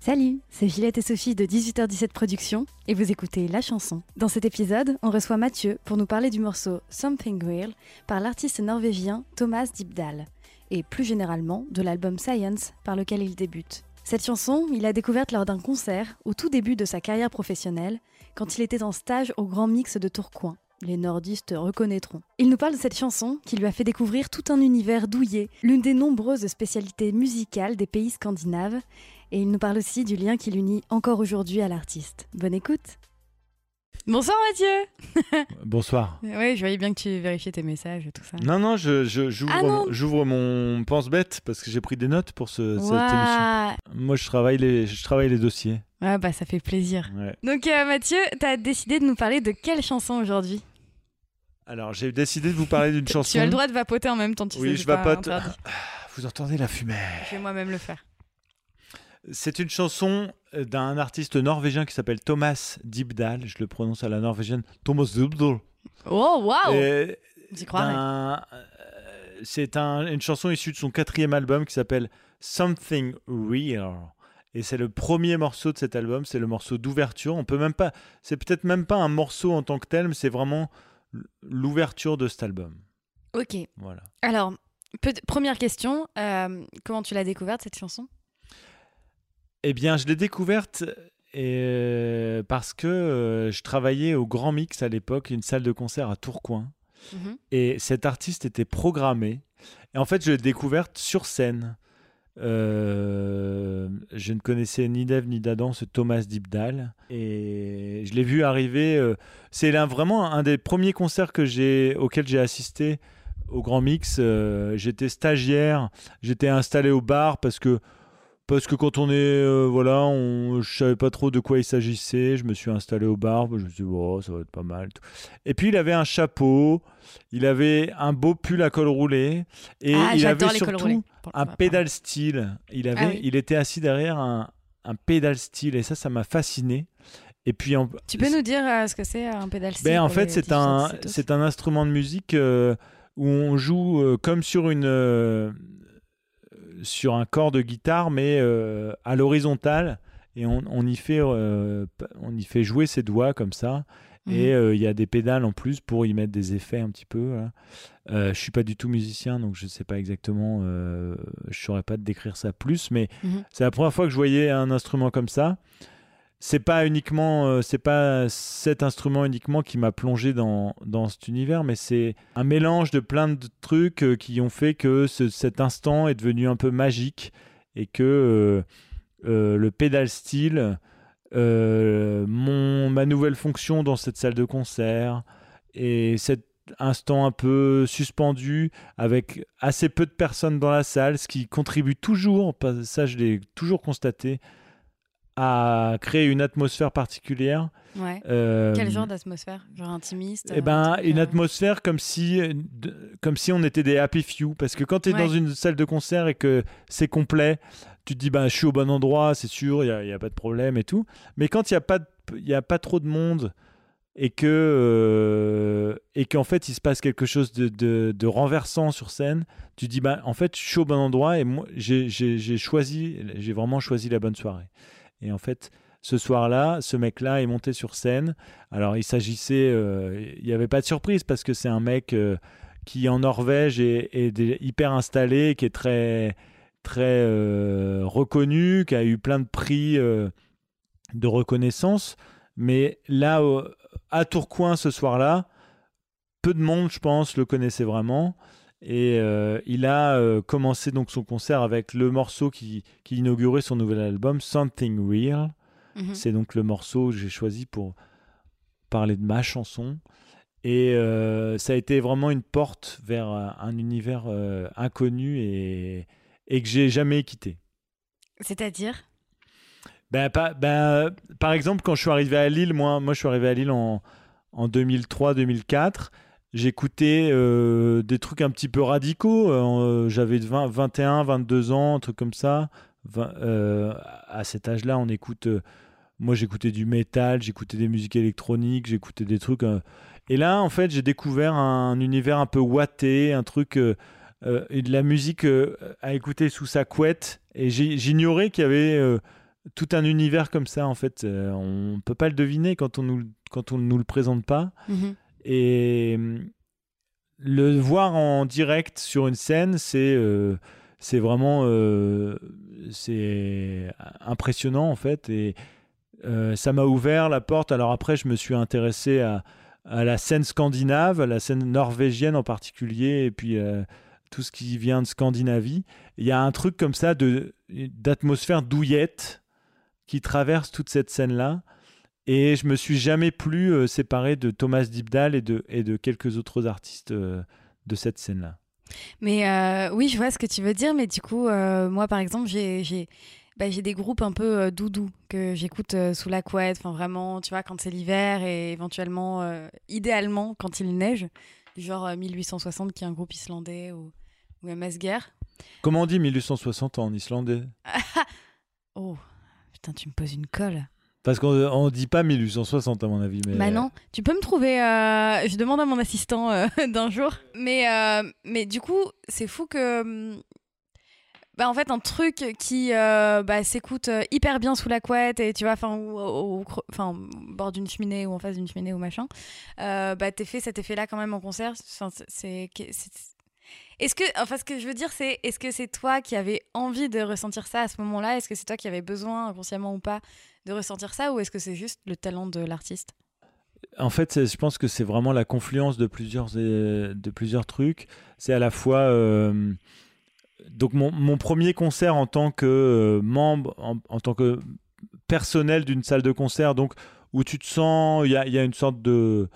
Salut, c'est Gillette et Sophie de 18h17 Productions et vous écoutez La Chanson. Dans cet épisode, on reçoit Mathieu pour nous parler du morceau Something Real par l'artiste norvégien Thomas Dybdahl et plus généralement de l'album Science par lequel il débute. Cette chanson, il l'a découverte lors d'un concert au tout début de sa carrière professionnelle quand il était en stage au Grand Mix de Tourcoing. Les nordistes reconnaîtront. Il nous parle de cette chanson qui lui a fait découvrir tout un univers douillet, l'une des nombreuses spécialités musicales des pays scandinaves, et il nous parle aussi du lien qui l'unit encore aujourd'hui à l'artiste. Bonne écoute Bonsoir Mathieu Bonsoir. Oui, je voyais bien que tu vérifiais tes messages et tout ça. Non, non, je, je- j'ouvre, Ah non. mon- pense-bête parce que j'ai pris des notes pour ce, cette émission. Moi, je travaille les, je travaille les dossiers. Ouais, bah ça fait plaisir. Ouais. Donc euh, Mathieu, t'as décidé de nous parler de quelle chanson aujourd'hui? Alors, j'ai décidé de vous parler d'une chanson. Tu as le droit de vapoter en même temps, tu sais. Oui, c'est je vapote. interdit. Vous entendez la fumée Je vais moi-même le faire. C'est une chanson d'un artiste norvégien qui s'appelle Thomas Dybdahl. Je le prononce à la norvégienne. Thomas Dybdahl. Oh, waouh J'y croirais. d'un- euh, C'est un- une chanson issue de son quatrième album qui s'appelle Something Real. Et c'est le premier morceau de cet album, c'est le morceau d'ouverture. On peut même pas, c'est peut-être même pas un morceau en tant que tel, mais c'est vraiment l'ouverture de cet album. Ok. Voilà. Alors, première question, euh, comment tu l'as découverte cette chanson? Eh bien, je l'ai découverte euh, parce que euh, je travaillais au Grand Mix à l'époque, une salle de concert à Tourcoing. Mhm. Et cet artiste était programmé. Et en fait, je l'ai découverte sur scène. Euh, je ne connaissais ni d'Ève ni d'Adam, ce Thomas Dybdahl. Et je l'ai vu arriver. euh, c'est vraiment un des premiers concerts que j'ai, j'ai assisté au Grand Mix. Euh, j'étais stagiaire, j'étais installé au bar parce que. Parce que quand on est, euh, voilà, on, je savais pas trop de quoi il s'agissait. Je me suis installé au bar. Je me suis dit, oh, ça va être pas mal. Et puis il avait un chapeau, il avait un beau pull à col roulé et ah, il avait surtout un pédale style. Il avait, Ah oui. il était assis derrière un, un pédale style et ça, ça m'a fasciné. Et puis en, Tu peux nous dire euh, ce que c'est un pédale style ben, en fait, c'est un, c'est un instrument de musique euh, où on joue comme sur une, sur un corps de guitare, mais euh, à l'horizontale, et on, on y fait, euh, on y fait jouer ses doigts comme ça. Mhm. Et euh, il y a des pédales en plus pour y mettre des effets un petit peu. là. Euh, je suis pas du tout musicien, donc je sais pas exactement. euh, je saurais pas te décrire ça plus, mais Mhm. c'est la première fois que je voyais un instrument comme ça. C'est pas uniquement, euh, c'est pas cet instrument uniquement qui m'a plongé dans, dans cet univers, mais c'est un mélange de plein de trucs euh, qui ont fait que ce- cet instant est devenu un peu magique et que euh, le pédale style, mon, ma nouvelle fonction dans cette salle de concert et cet instant un peu suspendu avec assez peu de personnes dans la salle, ce qui contribue toujours, ça je l'ai toujours constaté, à créer une atmosphère particulière. Ouais. Euh, Quel genre d'atmosphère? Genre intimiste eh ben, un une euh, atmosphère comme si, de- comme si on était des happy few. Parce que quand tu es Ouais. dans une salle de concert et que c'est complet, tu te dis, bah, je suis au bon endroit, c'est sûr, il n'y a, pas de problème et tout. Mais quand il n'y a, pas de- il y a pas trop de monde et que euh, et qu'en fait il se passe quelque chose de, de- de renversant sur scène, tu te dis, bah, en fait, je suis au bon endroit et moi, j'ai choisi, j'ai vraiment choisi la bonne soirée. Et en fait, ce soir-là, ce mec-là est monté sur scène. Alors, il s'agissait, euh, il n'y avait pas de surprise parce que c'est un mec euh, qui en Norvège est, hyper installé, qui est très, très euh, reconnu, qui a eu plein de prix de reconnaissance. Mais là, à Tourcoing ce soir-là, peu de monde, je pense, le connaissait vraiment. Et euh, il a euh, commencé donc son concert avec le morceau qui, qui inaugurait son nouvel album, Something Real. Mhm. C'est donc le morceau que j'ai choisi pour parler de ma chanson. Et euh, ça a été vraiment une porte vers un univers inconnu et, et que j'ai jamais quitté. C'est-à-dire? Ben, ben, Par exemple, quand je suis arrivé à Lille, moi, moi je suis arrivé à Lille en, en 2003-2004 j'écoutais euh, des trucs un petit peu radicaux. Euh, j'avais 21, 22 ans, un truc comme ça. Euh, à cet âge-là, on écoute. moi, j'écoutais du métal, j'écoutais des musiques électroniques, j'écoutais des trucs. et là, en fait, j'ai découvert un, univers un peu ouaté, un truc. de la musique à écouter sous sa couette. Et j'ignorais qu'il y avait tout un univers comme ça, en fait. on ne peut pas le deviner quand on nous, nous le présente pas. Mm-hmm. Et hum, le voir en direct sur une scène, c'est euh, vraiment euh, impressionnant en fait. Et euh, ça m'a ouvert la porte. Alors après, je me suis intéressé à, à la scène scandinave, à la scène norvégienne en particulier, et puis tout ce qui vient de Scandinavie. Il y a un truc comme ça d'atmosphère douillette qui traverse toute cette scène-là. Et je me suis jamais plus euh, séparé de Thomas Dibdal et de, et de quelques autres artistes euh, de cette scène-là. Mais euh, oui, je vois ce que tu veux dire, mais du coup, moi par exemple, j'ai bah, des groupes un peu doudou que j'écoute sous la couette, enfin vraiment, tu vois, quand c'est l'hiver et éventuellement, idéalement, quand il neige, du genre 1860 qui est un groupe islandais ou, ou Masger. Comment on dit 1860 en islandais? Oh, putain, tu me poses une colle. Parce qu'on ne dit pas 1860 à mon avis. Mais... Bah non, tu peux me trouver. Euh, je demande à mon assistant euh, d'un jour. Mais, euh, mais du coup, c'est fou que. Hum, bah en fait, un truc qui bah, s'écoute hyper bien sous la couette et tu vois, enfin, au, au, bord d'une cheminée ou en face d'une cheminée ou machin, bah t'es fait cet effet-là quand même en concert. c'est est-ce que, enfin, ce que je veux dire, c'est, est-ce que c'est toi qui avais envie de ressentir ça à ce moment-là? Est-ce que c'est toi qui avais besoin, inconsciemment ou pas, de ressentir ça ou est-ce que c'est juste le talent de l'artiste? En fait, je pense que c'est vraiment la confluence de plusieurs, euh, de plusieurs trucs. C'est à la fois. Euh, donc, mon, premier concert en tant que euh, membre, en, tant que personnel d'une salle de concert, donc où tu te sens. Il y a, y a, une sorte de,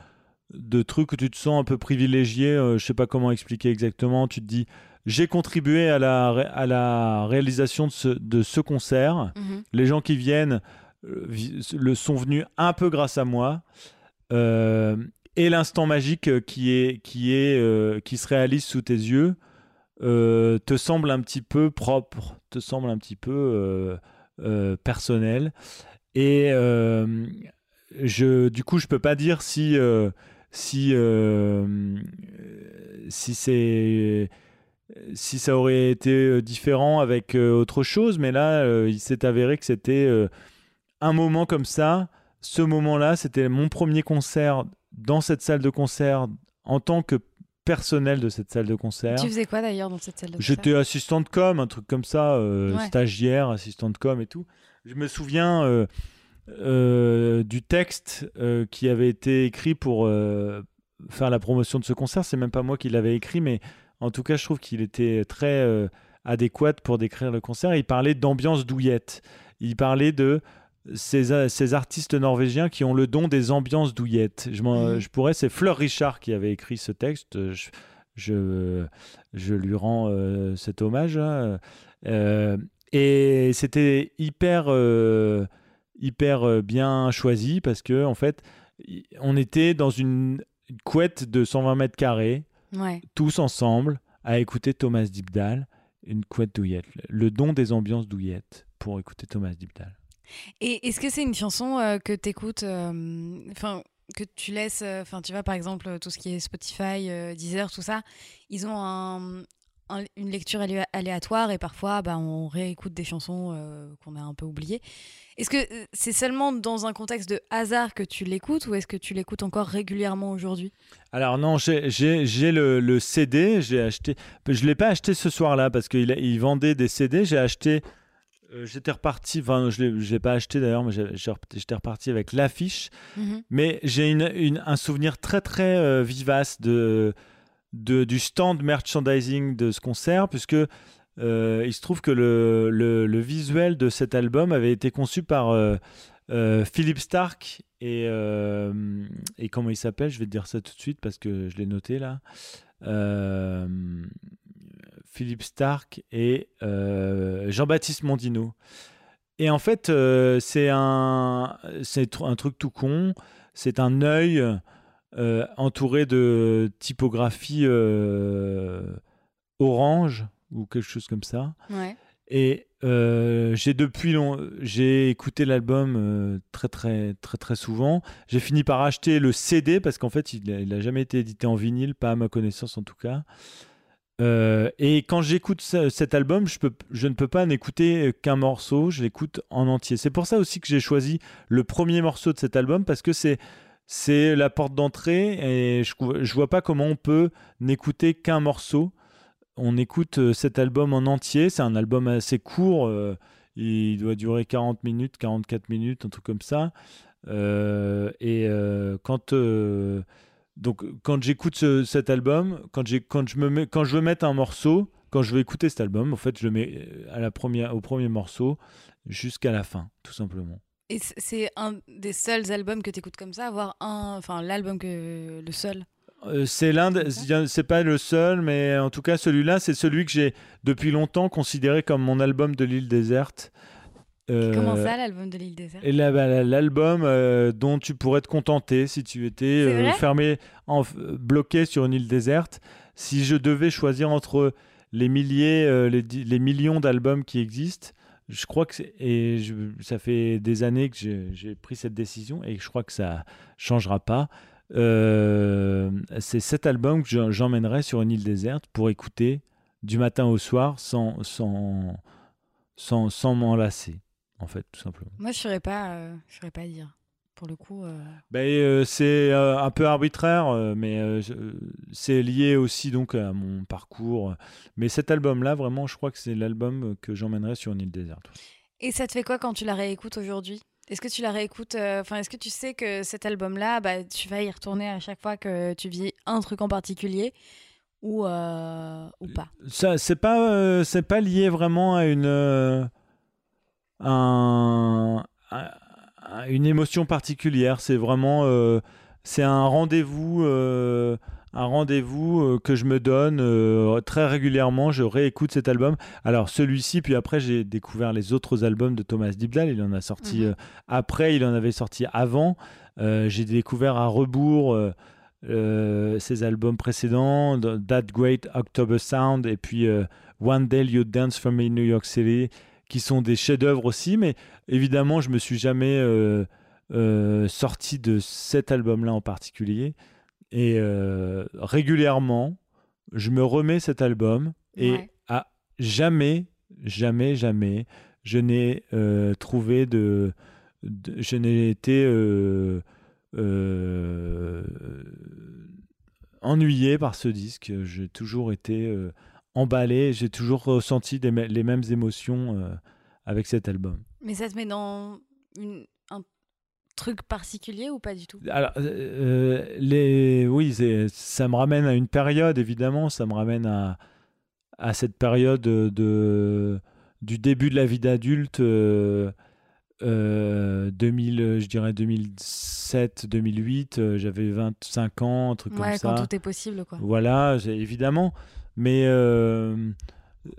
de truc où tu te sens un peu privilégié. je sais pas comment expliquer exactement. Tu te dis. J'ai contribué à la, à la réalisation de ce, de ce concert. Mhm. Les gens qui viennent euh, le sont venus un peu grâce à moi. Euh, et l'instant magique euh, qui, est, qui, est, qui se réalise sous tes yeux te semble un petit peu propre, te semble un petit peu personnel. Et je, du coup, je peux pas dire si, si, si c'est si ça aurait été différent avec autre chose, mais là, il s'est avéré que c'était un moment comme ça, ce moment-là, c'était mon premier concert dans cette salle de concert en tant que personnel de cette salle de concert. Tu faisais quoi d'ailleurs dans cette salle de concert? J'étais assistant de com, un truc comme ça, euh, stagiaire, assistant de com et tout. Je me souviens euh, euh, du texte qui avait été écrit pour faire la promotion de ce concert. C'est même pas moi qui l'avais écrit, mais en tout cas, je trouve qu'il était très adéquat pour décrire le concert. Il parlait d'ambiance douillette. Il parlait de ces, artistes norvégiens qui ont le don des ambiances douillettes. Je, je pourrais, c'est Fleur Richard qui avait écrit ce texte. Je, je, lui rends euh, cet hommage. Hein. Euh, et c'était hyper, euh, hyper bien choisi parce que, en fait, on était dans une couette de 120 mètres carrés, tous ensemble, à écouter Thomas Dibdal, une couette douillette. Le don des ambiances douillettes pour écouter Thomas Dibdal. Et est-ce que c'est une chanson euh, que tu écoutes, euh, enfin, que tu laisses, euh, enfin, tu vois, par exemple, tout ce qui est Spotify, Deezer, tout ça, ils ont une lecture aléatoire et parfois bah, on réécoute des chansons qu'on a un peu oubliées. Est-ce que c'est seulement dans un contexte de hasard que tu l'écoutes ou est-ce que tu l'écoutes encore régulièrement aujourd'hui? Alors non, j'ai le, le, CD, j'ai acheté, je ne l'ai pas acheté ce soir-là parce qu'il il vendait des CD, j'ai acheté Euh, j'étais reparti, enfin je ne l'ai pas acheté d'ailleurs, mais j'étais reparti avec l'affiche. Mhm. Mais j'ai une, un souvenir très très euh, vivace de, de, du stand merchandising de ce concert, puisque euh, il se trouve que le, le, le, visuel de cet album avait été conçu par Philip Stark et, et comment il s'appelle? Je vais te dire ça tout de suite parce que je l'ai noté là. Philippe Stark et euh, Jean-Baptiste Mondino. Et en fait, euh, c'est un, un truc tout con. C'est un œil euh, entouré de typographie orange ou quelque chose comme ça. Et j'ai depuis long, j'ai écouté l'album très très très très souvent. J'ai fini par acheter le CD parce qu'en fait il n'a jamais été édité en vinyle, pas à ma connaissance en tout cas. Euh, et quand j'écoute cet album, je, ne peux pas n'écouter qu'un morceau, je l'écoute en entier. C'est pour ça aussi que j'ai choisi le premier morceau de cet album, parce que c'est, c'est la porte d'entrée, et je ne vois pas comment on peut n'écouter qu'un morceau. On écoute euh, cet album en entier, c'est un album assez court, euh, il doit durer 40 minutes, 44 minutes, un truc comme ça. et quand donc quand j'écoute cet album, quand, quand, je me mets, quand je veux mettre un morceau, quand je veux écouter cet album, en fait, je le mets euh, à la première, au premier morceau jusqu'à la fin, tout simplement. Et c'est un des seuls albums que tu écoutes comme ça, avoir un, enfin l'album que le seul? Euh, c'est l'un, c'est pas le seul, mais en tout cas celui-là, c'est celui que j'ai depuis longtemps considéré comme mon album de l'île déserte. Comment euh, ça, l'album de l'île déserte bah, L'album euh, dont tu pourrais te contenter si tu étais euh, fermé, en, bloqué sur une île déserte. Si je devais choisir entre les milliers, les, les, millions d'albums qui existent, je crois que et ça fait des années que j'ai pris cette décision et je crois que ça changera pas. c'est cet album que j'emmènerai sur une île déserte pour écouter du matin au soir sans, sans, sans, sans m'enlacer en fait, tout simplement. Moi, je ne saurais pas, euh, je saurais pas dire. Pour le coup. Euh. Ben, euh, c'est un peu arbitraire, mais c'est lié aussi donc à mon parcours. Mais cet album-là, vraiment, je crois que c'est l'album que j'emmènerai sur une île déserte. Et ça te fait quoi quand tu la réécoutes aujourd'hui? Est-ce que tu la réécoutes Enfin, est-ce que tu sais que cet album-là, bah, tu vas y retourner à chaque fois que tu vis un truc en particulier ou, ou pas? Ça, c'est pas, c'est pas lié vraiment à une un, une émotion particulière. C'est vraiment euh, c'est un rendez-vous. Euh, un rendez-vous euh, que je me donne très régulièrement. Je réécoute cet album. Alors celui-ci, puis après j'ai découvert les autres albums de Thomas Dibdal. Il en a sorti mhm. après, il en avait sorti avant. j'ai découvert à rebours ses albums précédents, That Great October Sound et puis One Day You Dance for Me in New York City qui sont des chefs-d'œuvre aussi, mais évidemment, je me suis jamais euh, euh, sorti de cet album-là en particulier. Et euh, régulièrement, je me remets cet album et à jamais, jamais, jamais, je n'ai trouvé de, je n'ai été ennuyé par ce disque. J'ai toujours été emballé, j'ai toujours ressenti les mêmes émotions euh, avec cet album. Mais ça te met dans un truc particulier ou pas du tout? Alors, euh, les, oui, ça me ramène à une période, évidemment, ça me ramène à, à cette période de, du début de la vie d'adulte. Euh, 2000, je dirais 2007, 2008, j'avais 25 ans, un truc comme ça. quand tout est possible, quoi. Voilà, évidemment. Mais euh,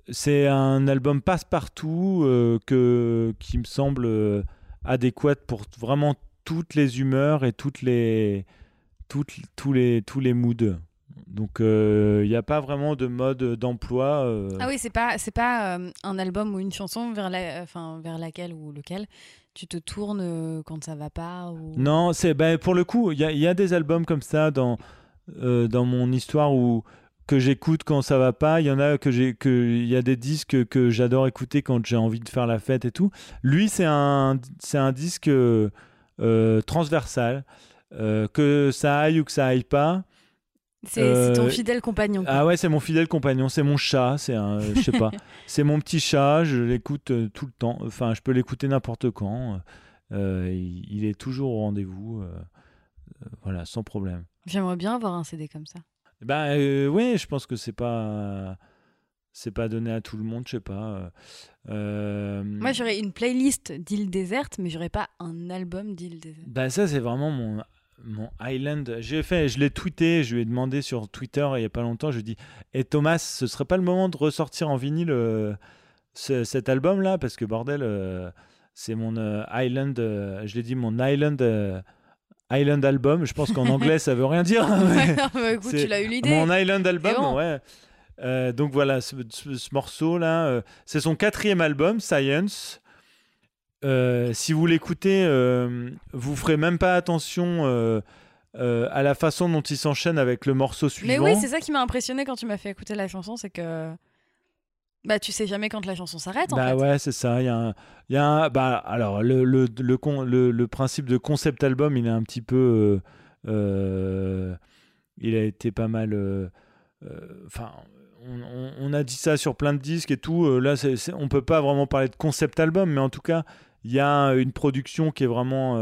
c'est un album passe-partout euh, que, qui me semble euh, adéquat pour vraiment toutes les humeurs et toutes les, toutes, tous, les, tous les moods. Donc il n'y a pas vraiment de mode d'emploi. Ah oui, c'est pas c'est pas un album ou une chanson vers la, enfin vers laquelle ou lequel tu te tournes quand ça va pas. Ou... Non, c'est ben, pour le coup il y, y, a des albums comme ça dans dans mon histoire où que j'écoute quand ça va pas. Il y en a que j'ai, que il y a des disques que j'adore écouter quand j'ai envie de faire la fête et tout. Lui, c'est un, c'est un disque euh, transversal. Euh, que ça aille ou que ça aille pas, C'est ton Euh, fidèle compagnon. quoi. Ah ouais, c'est mon fidèle compagnon, c'est mon chat, c'est un, je sais pas, c'est mon petit chat, je l'écoute tout le temps, enfin je peux l'écouter n'importe quand, il, il est toujours au rendez-vous, voilà, sans problème. J'aimerais bien avoir un CD comme ça. Ben euh, oui, je pense que c'est pas, c'est pas donné à tout le monde, je sais pas. euh, euh, Moi, j'aurais une playlist d'îles désertes, mais j'aurais pas un album d'îles désertes. Ben ça c'est vraiment mon mon island. J'ai fait, je l'ai tweeté, je lui ai demandé sur Twitter il y a pas longtemps. Je lui ai dit, et Thomas, ce serait pas le moment de ressortir en vinyle euh, ce- cet album là parce que bordel, euh, c'est mon island. je l'ai dit mon island. Island album, je pense qu'en anglais ça veut rien dire. mais Bah, écoute, tu l'as eu l'idée. Mon Island album, bon. ouais. Euh, donc voilà, ce, ce- ce morceau-là, euh, c'est son quatrième album, Science. Euh, si vous l'écoutez, vous ferez même pas attention à la façon dont il s'enchaîne avec le morceau Mais suivant. oui, c'est ça qui m'a impressionné quand tu m'as fait écouter la chanson, c'est que bah tu sais jamais quand la chanson s'arrête en Bah fait. ouais, c'est ça. Il y a un, il y a un- bah alors le le, le, con- le le principe de concept album, il est un petit peu, euh, euh, il a été pas mal. euh, euh, Enfin, on, a dit ça sur plein de disques et tout. là, c'est, c'est- on peut pas vraiment parler de concept album, mais en tout cas, il y a une production qui est vraiment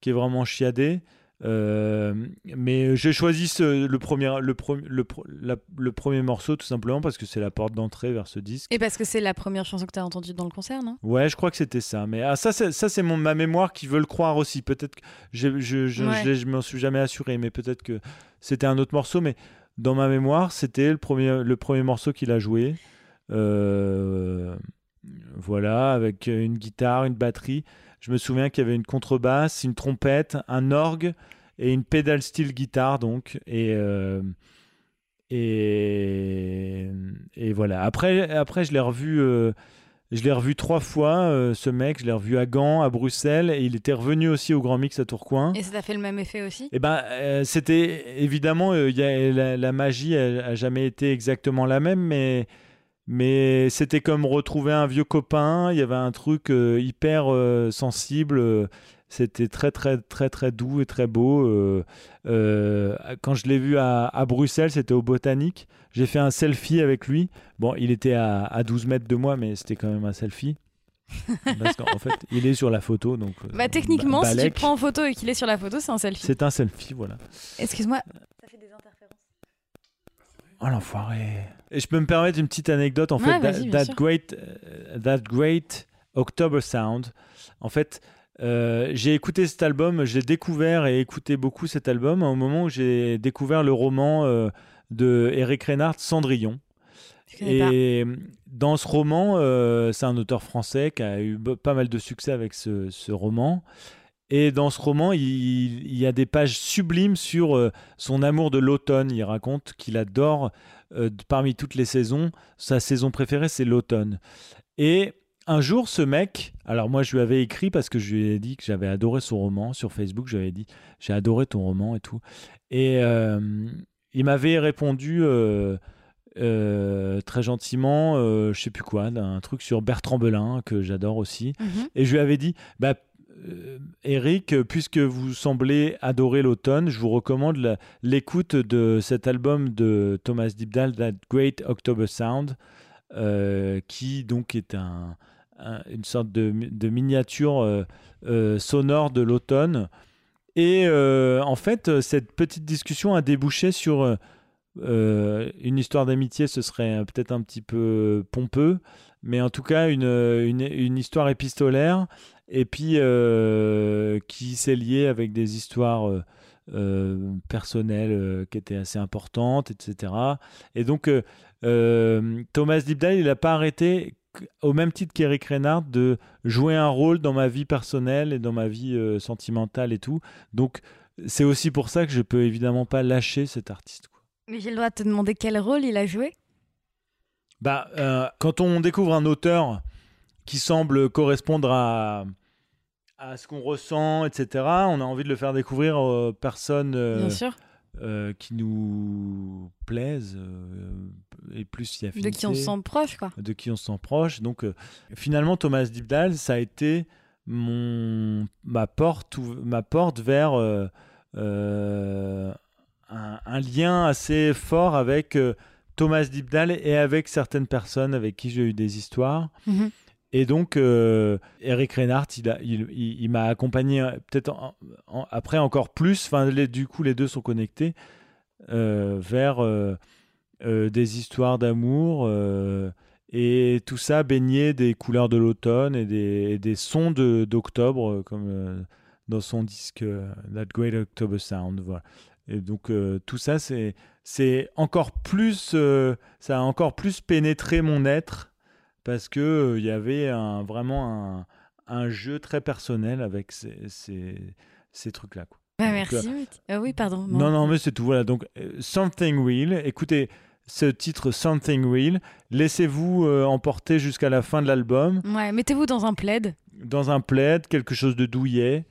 qui est vraiment chiadée. Euh, mais j'ai choisi ce- le, premier, le, pre- le, pre- la- le premier morceau tout simplement parce que c'est la porte d'entrée vers ce disque. Et parce que c'est la première chanson que tu as entendue dans le concert, non? Ouais, je crois que c'était ça. Mais ah, ça, c'est, ma mémoire qui veut le croire aussi. Peut-être que j'ai- je, je, Ouais. je, je m'en suis jamais assuré, mais peut-être que c'était un autre morceau. Mais dans ma mémoire, c'était le premier, le premier morceau qu'il a joué. Euh, voilà, avec une guitare, une batterie. Je me souviens qu'il y avait une contrebasse, une trompette, un orgue et une pedal steel guitare, donc. Et. euh, et, et voilà. Après, après je l'ai revu. euh, je l'ai revu trois fois, euh, ce mec. Je l'ai revu à Gand, à Bruxelles, et il était revenu aussi au Grand Mix à Tourcoing. Et ça t'a fait le même effet aussi? Et ben, euh, c'était évidemment, y a, la, la magie a, a jamais été exactement la même, mais mais c'était comme retrouver un vieux copain. Il y avait un truc euh, hyper euh, sensible. euh, C'était très très très très doux et très beau. euh, quand je l'ai vu à, à Bruxelles, c'était au Botanique. J'ai fait un selfie avec lui. Bon, il était à, à 12 mètres de moi, mais c'était quand même un selfie. Parce qu'en fait, il est sur la photo, donc. Bah techniquement, si tu le prends en photo et qu'il est sur la photo, c'est un selfie. C'est un selfie, voilà. Excuse-moi. Oh l'enfoiré. Et je peux me permettre une petite anecdote en Ouais, fait. that, great, euh, that great October Sound. En fait, euh, j'ai écouté cet album, j'ai découvert et écouté beaucoup cet album au moment où j'ai découvert le roman euh, de Eric Reinhardt, Cendrillon. Pas. Et dans ce roman, euh, c'est un auteur français qui a eu pas mal de succès avec ce, ce roman. Et dans ce roman, il, il y a des pages sublimes sur euh, son amour de l'automne. Il raconte qu'il adore, euh, parmi toutes les saisons, sa saison préférée, c'est l'automne. Et un jour, ce mec, alors moi je lui avais écrit parce que je lui ai dit que j'avais adoré son roman sur Facebook, je lui avais dit j'ai adoré ton roman et tout. Et euh, il m'avait répondu euh, euh, très gentiment, je sais plus quoi, d'un truc sur Bertrand Belin que j'adore aussi. Mhm. Et je lui avais dit, bah, Eric, euh, puisque vous semblez adorer l'automne, je vous recommande l'écoute de cet album de Thomas Dibdal, That Great October Sound, euh, qui donc est un, un- une sorte de, mi- de miniature euh, sonore de l'automne. Et en fait, cette petite discussion a débouché sur une histoire d'amitié, ce serait peut-être un petit peu pompeux, mais en tout cas une histoire épistolaire, et puis euh, qui s'est liée avec des histoires euh, euh, personnelles qui étaient assez importantes, etc. Et donc, Thomas Dibdal, il n'a pas arrêté, au même titre qu'Eric Reinhardt, de jouer un rôle dans ma vie personnelle et dans ma vie euh, sentimentale et tout. Donc, c'est aussi pour ça que je peux évidemment pas lâcher cet artiste. quoi. Mais j'ai le droit de te demander quel rôle il a joué? Bah, euh, quand on découvre un auteur qui semble correspondre à, à ce qu'on ressent, etc., on a envie de le faire découvrir aux personnes euh, euh, qui nous plaisent euh, et plus y a De qui on se sent proche, quoi. de qui on se sent proche. Donc finalement, Thomas Dibdal, ça a été mon, ma, porte, ma porte vers un, lien assez fort avec Thomas Dibdal et avec certaines personnes avec qui j'ai eu des histoires. Mhm. Et donc, euh, Eric Reinhardt, il, m'a accompagné euh, peut-être après encore plus, enfin, du coup, les deux sont connectés euh, vers des histoires d'amour et tout ça baigné des couleurs de l'automne et des, sons d'octobre, comme dans son disque That Great October Sound. Et donc, tout ça, c'est encore plus, ça a encore plus pénétré mon être parce que euh, il y avait un, vraiment un, un jeu très personnel avec ces, ces, ces trucs-là. Bah, merci. Mathieu. Ah oui, pardon. Non, non, mais c'est tout. Voilà. Donc, euh, Something Real. Écoutez ce titre Something Real. Laissez-vous euh, emporter jusqu'à la fin de l'album Ouais, mettez-vous dans un plaid. dans un plaid, quelque chose de douillet.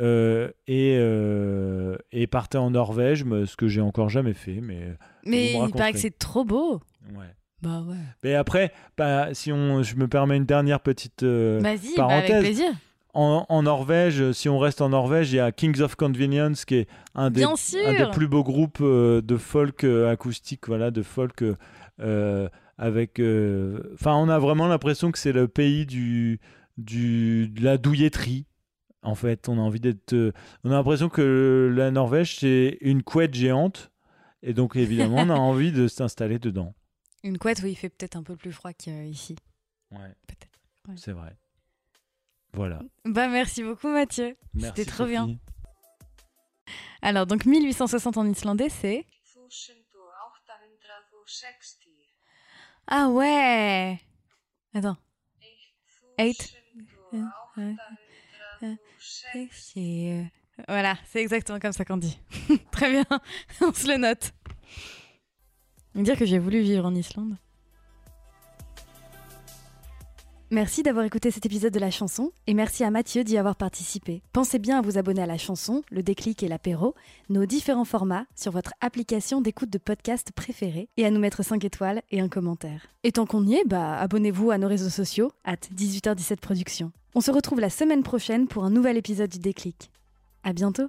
euh, et, euh, et partez en Norvège, ce que j'ai encore jamais fait. Mais Mais il paraît que c'est trop beau. ouais. Bah ouais. Mais après, bah, si on, je me permets une dernière petite euh, Vas-y, bah, avec parenthèse. plaisir. en, en Norvège, si on reste en Norvège, il y a Kings of Convenience qui est un des, un plus beaux groupes euh, de folk euh, acoustique, voilà, de folk euh, euh, avec. Enfin, on a vraiment l'impression que c'est le pays du, du de la douilletterie. En fait, on a envie d'être. on a l'impression que la Norvège c'est une couette géante, et donc évidemment, on a envie de s'installer dedans. Une couette où il fait peut-être un peu plus froid qu'ici. Ouais, Peut-être. Ouais. c'est vrai. Voilà. Bah merci beaucoup Mathieu. Merci, trop bien. Alors donc 1860 en islandais c'est? 1860. Ah ouais. Attends. Eight. 1860. C'est euh, voilà, c'est exactement comme ça qu'on dit. Très bien, on se le note. Dire que j'ai voulu vivre en Islande. Merci d'avoir écouté cet épisode de la chanson et merci à Mathieu d'y avoir participé. Pensez bien à vous abonner à la chanson, le déclic et l'apéro, nos différents formats sur votre application d'écoute de podcast préférée et à nous mettre 5 étoiles et un commentaire. Et tant qu'on y est, bah abonnez-vous à nos réseaux sociaux, at 18h17 Productions. On se retrouve la semaine prochaine pour un nouvel épisode du déclic. À bientôt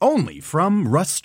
Only from Rust